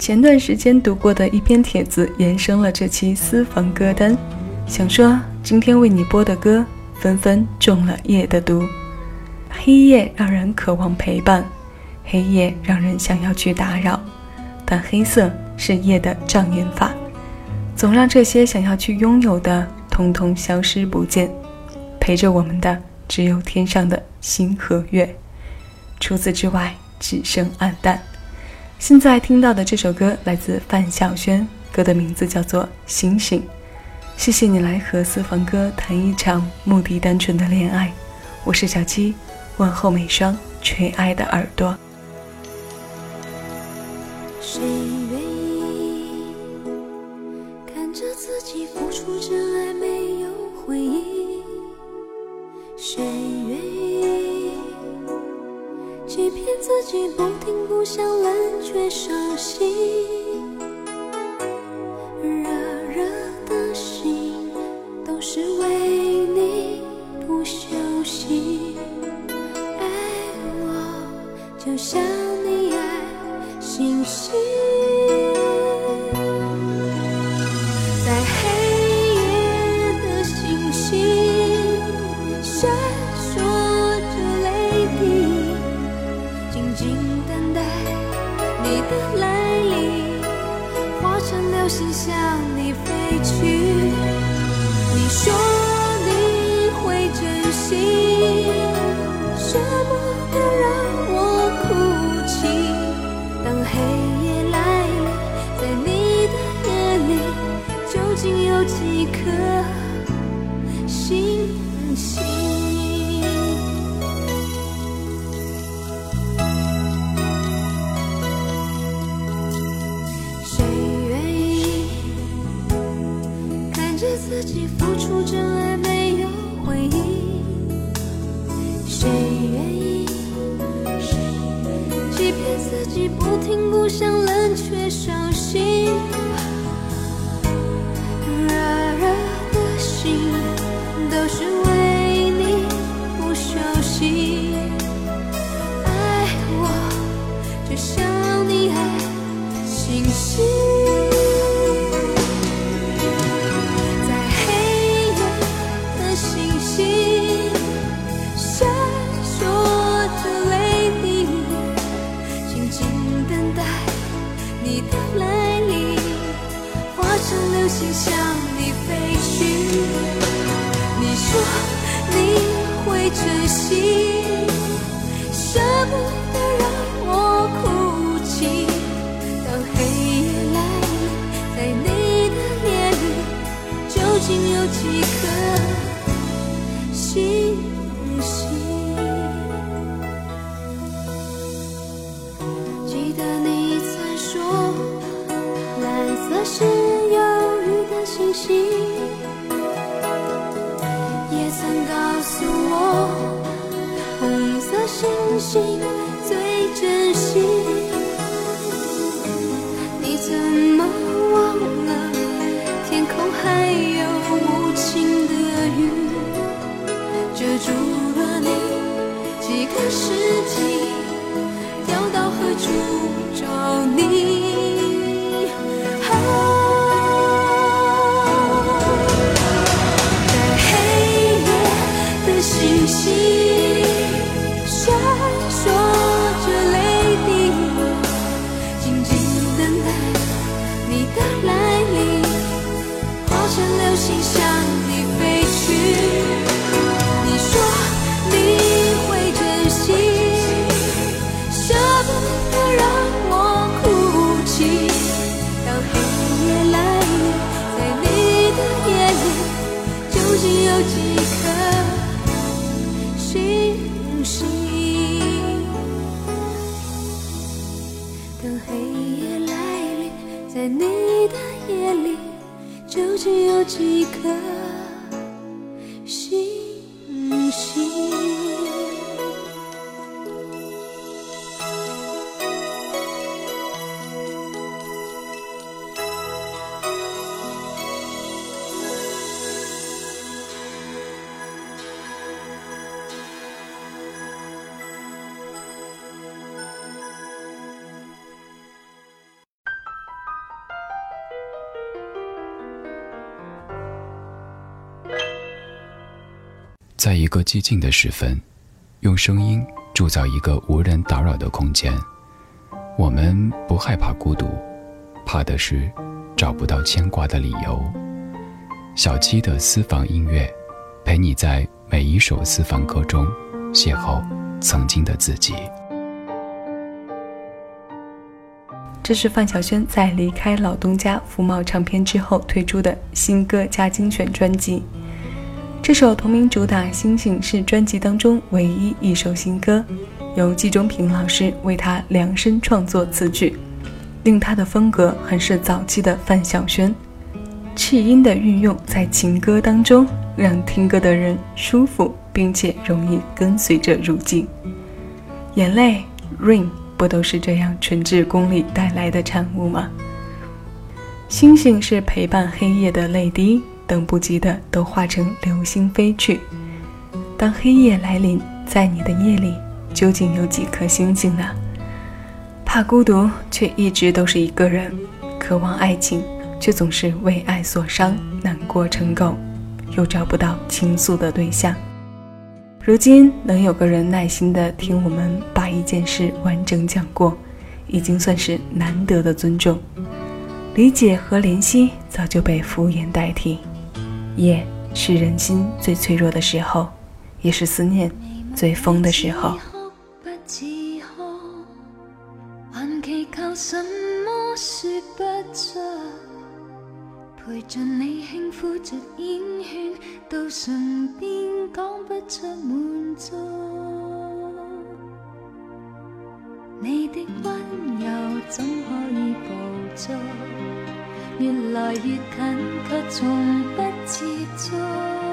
前段时间读过的一篇帖子，延伸了这期私房歌单。想说，今天为你播的歌，纷纷中了夜的毒。黑夜让人渴望陪伴，黑夜让人想要去打扰，但黑色是夜的障眼法，总让这些想要去拥有的，通通消失不见。陪着我们的，只有天上的星和月，除此之外，只剩暗淡。现在听到的这首歌来自范晓萱，歌的名字叫做《星星》。谢谢你来和私房歌谈一场目的单纯的恋爱，我是小七，问候每双垂爱的耳朵。谁自己付出真爱没有回应？谁愿意欺骗自己不停不想冷却伤心？心向你飞去。你说你会珍惜，舍不得让我哭泣。当黑夜来临，在你的眼里，究竟有几颗在一个寂静的时分，用声音铸造一个无人打扰的空间。我们不害怕孤独，怕的是找不到牵挂的理由。小七的私房音乐，陪你在每一首私房歌中邂逅曾经的自己。这是范晓萱在离开老东家福茂唱片之后推出的新歌加精选专辑。这首同名主打《星星》是专辑当中唯一一首新歌，由季中平老师为他量身创作词曲，令他的风格很是早期的范晓萱。气音的运用在情歌当中，让听歌的人舒服，并且容易跟随着入境。眼泪，rain。不都是这样纯质功力带来的产物吗？星星是陪伴黑夜的泪滴，等不及的都化成流星飞去。当黑夜来临，在你的夜里，究竟有几颗星星呢？怕孤独，却一直都是一个人；渴望爱情，却总是为爱所伤，难过成狗，又找不到倾诉的对象。如今能有个人耐心的听我们把一件事完整讲过，已经算是难得的尊重。理解和怜惜早就被敷衍代替。夜是人心最脆弱的时候，也是思念最疯的时候。陪着你轻呼着烟圈，到唇边讲不出满足。你的温柔怎可以捕捉？越来越近，却从不接触。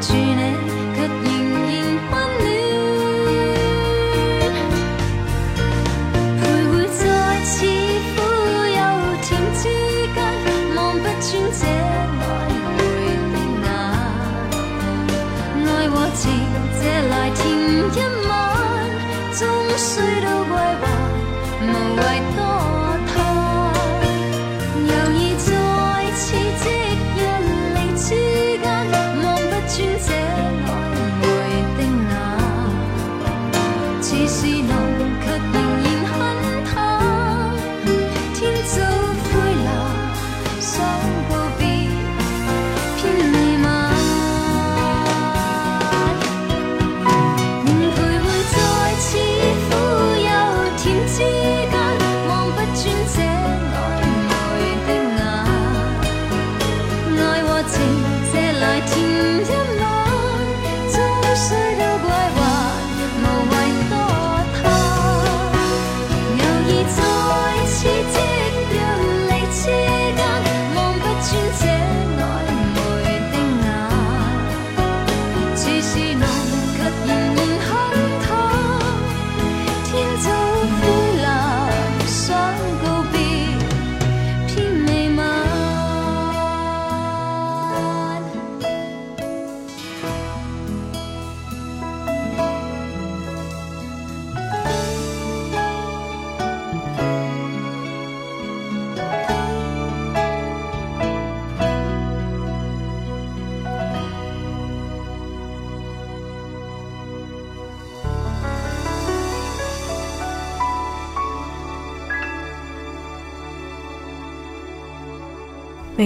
去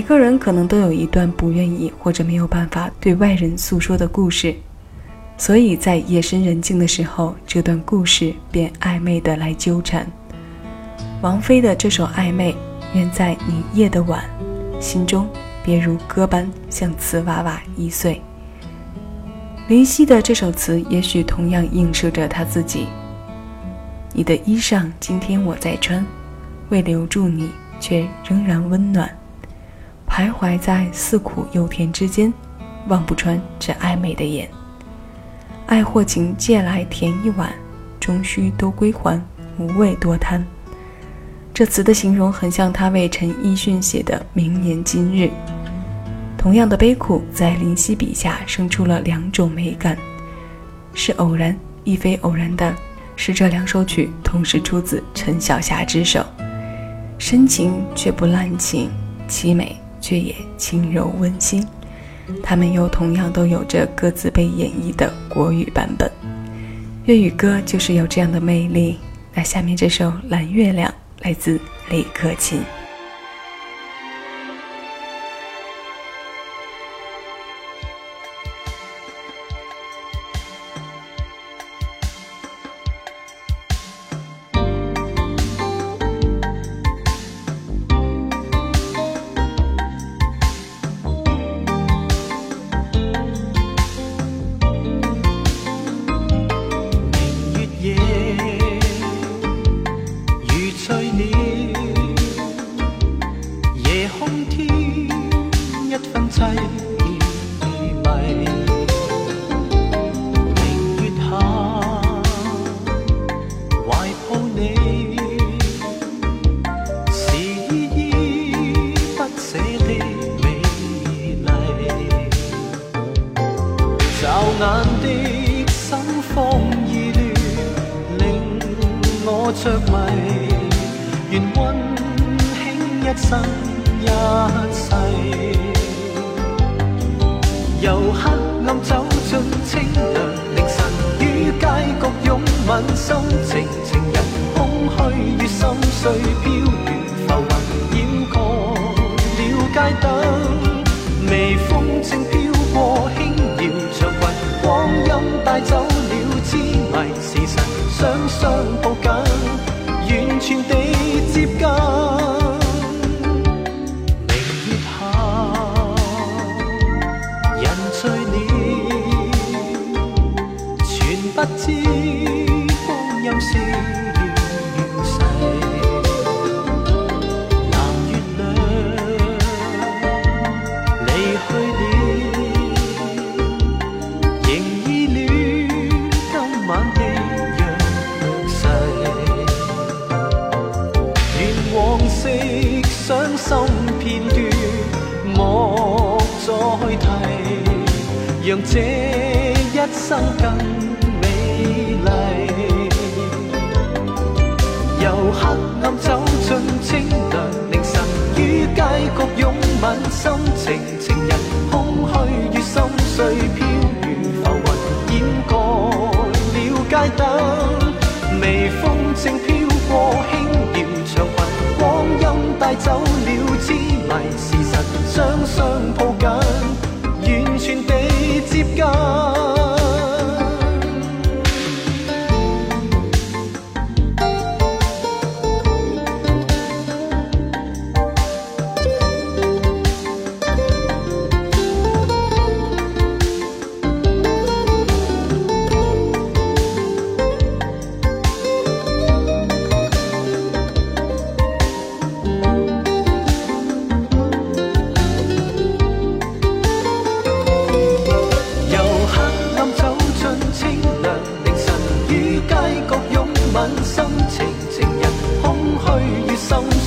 每个人可能都有一段不愿意或者没有办法对外人诉说的故事，所以在夜深人静的时候，这段故事便暧昧的来纠缠。王菲的这首《暧昧》，愿在你夜的晚，心中别如歌般像瓷娃娃易碎。林夕的这首词，也许同样映射着他自己。你的衣裳今天我在穿，为留住你，却仍然温暖。徘徊在似苦又甜之间，望不穿这暧昧的眼。爱或情借来甜一碗，终须都归还，无谓多贪。这词的形容很像他为陈奕迅写的《明年今日》。同样的悲苦，在林夕笔下生出了两种美感，是偶然亦非偶然的，是这两首曲同时出自陈小霞之手，深情却不滥情，凄美。却也轻柔温馨，他们又同样都有着各自被演绎的国语版本。粤语歌就是有这样的魅力。那下面这首《蓝月亮》来自李克勤。这一生更情情人空虚与心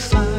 sun.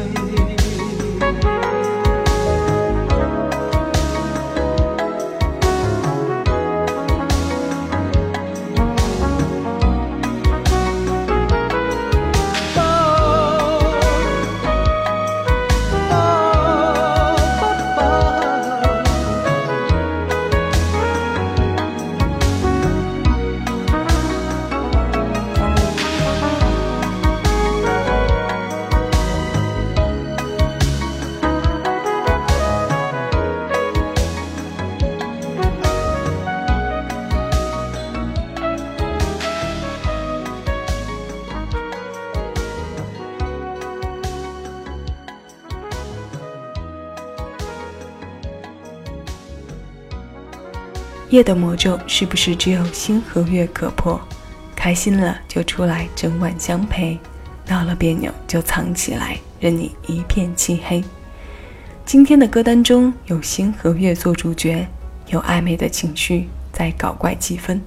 夜的魔咒是不是只有星和月可破？开心了就出来整晚相陪，闹了别扭就藏起来，任你一片漆黑。今天的歌单中有星和月做主角，有暧昧的情绪在搞怪气氛，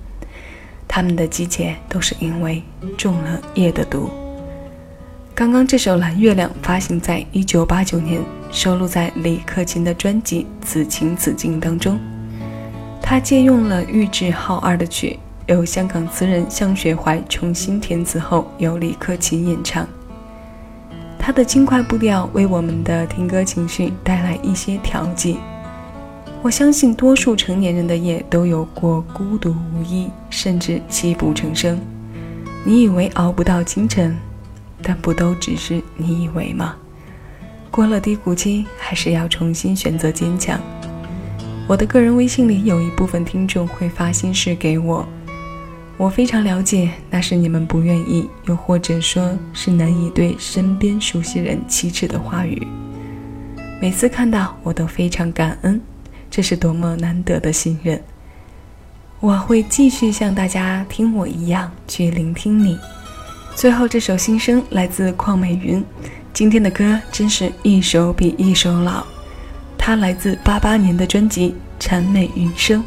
他们的集结都是因为中了夜的毒。刚刚这首《蓝月亮》发行在一九八九年，收录在李克勤的专辑《此情此境》当中。他借用了玉置浩二的曲，由香港词人向雪怀重新填词后，由李克勤演唱。他的轻快步调为我们的听歌情绪带来一些调剂。我相信多数成年人的夜都有过孤独无依，甚至泣不成声。你以为熬不到清晨？但不都只是你以为吗？过了低谷期，还是要重新选择坚强。我的个人微信里有一部分听众会发心事给我，我非常了解，那是你们不愿意，又或者说是难以对身边熟悉人启齿的话语。每次看到，我都非常感恩，这是多么难得的信任。我会继续像大家听我一样去聆听你。最后这首新声来自邝美云，今天的歌真是一首比一首老。它来自八八年的专辑《蝉美云声》。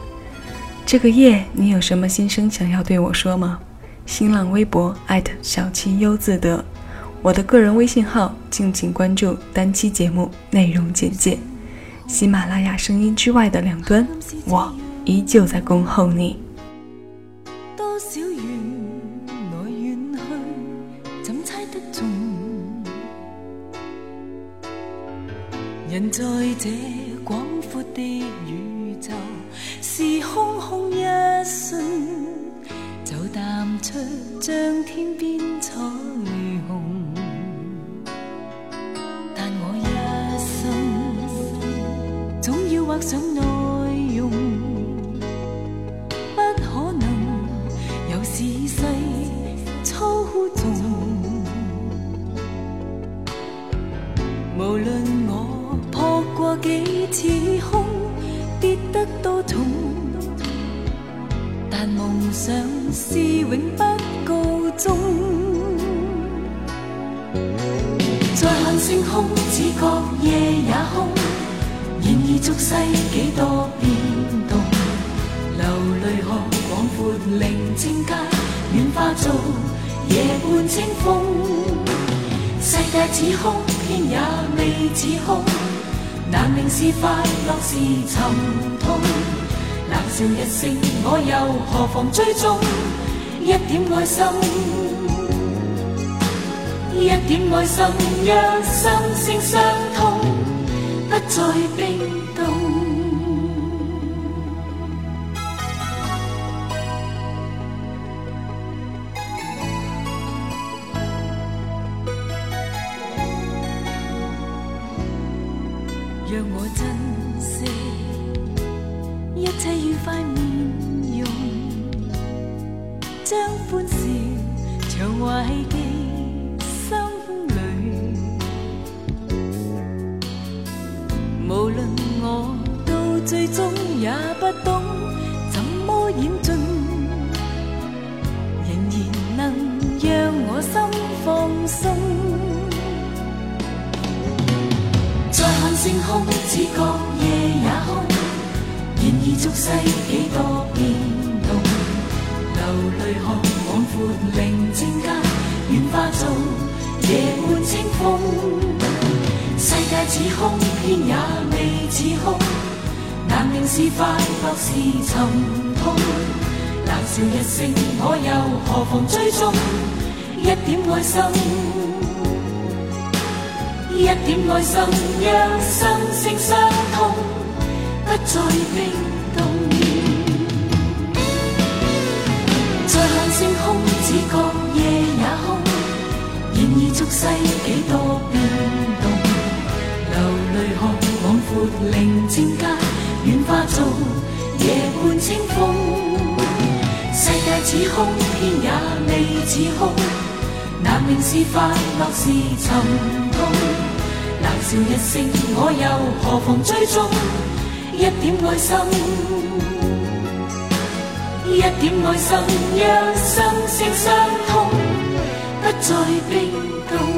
这个夜，你有什么心声想要对我说吗？新浪微博艾特小七优自得，我的个人微信号，敬请关注单期节目内容简介。喜马拉雅声音之外的两端，我依旧在恭候你。多少缘人在这世几多变动，流泪看广阔宁静街，软化做夜半清风。世界似空，天也未似空。难明是快乐是沉痛，冷笑一声，我又何妨追踪？一点爱心，一点爱心，让心声相通，不再冰让我珍惜。一切愉快面容，将欢笑常怀觉夜也空，然而俗世几多变动。流泪看广阔宁静街，软化做夜半清风。世界似空，天也未似空。难明是快乐是沉痛。冷笑一声，我又何妨追踪一点爱心。一点爱心，让心声相通，不再冰冻。再看星空，只觉夜也空。然而俗世几多变动，流泪看广阔宁静街，软化做夜半清风。世界似空，天也未似空。难明是快乐是沉痛。笑一声，我又何妨追踪一点爱心，一点爱心，让心声相通，不再冰冻。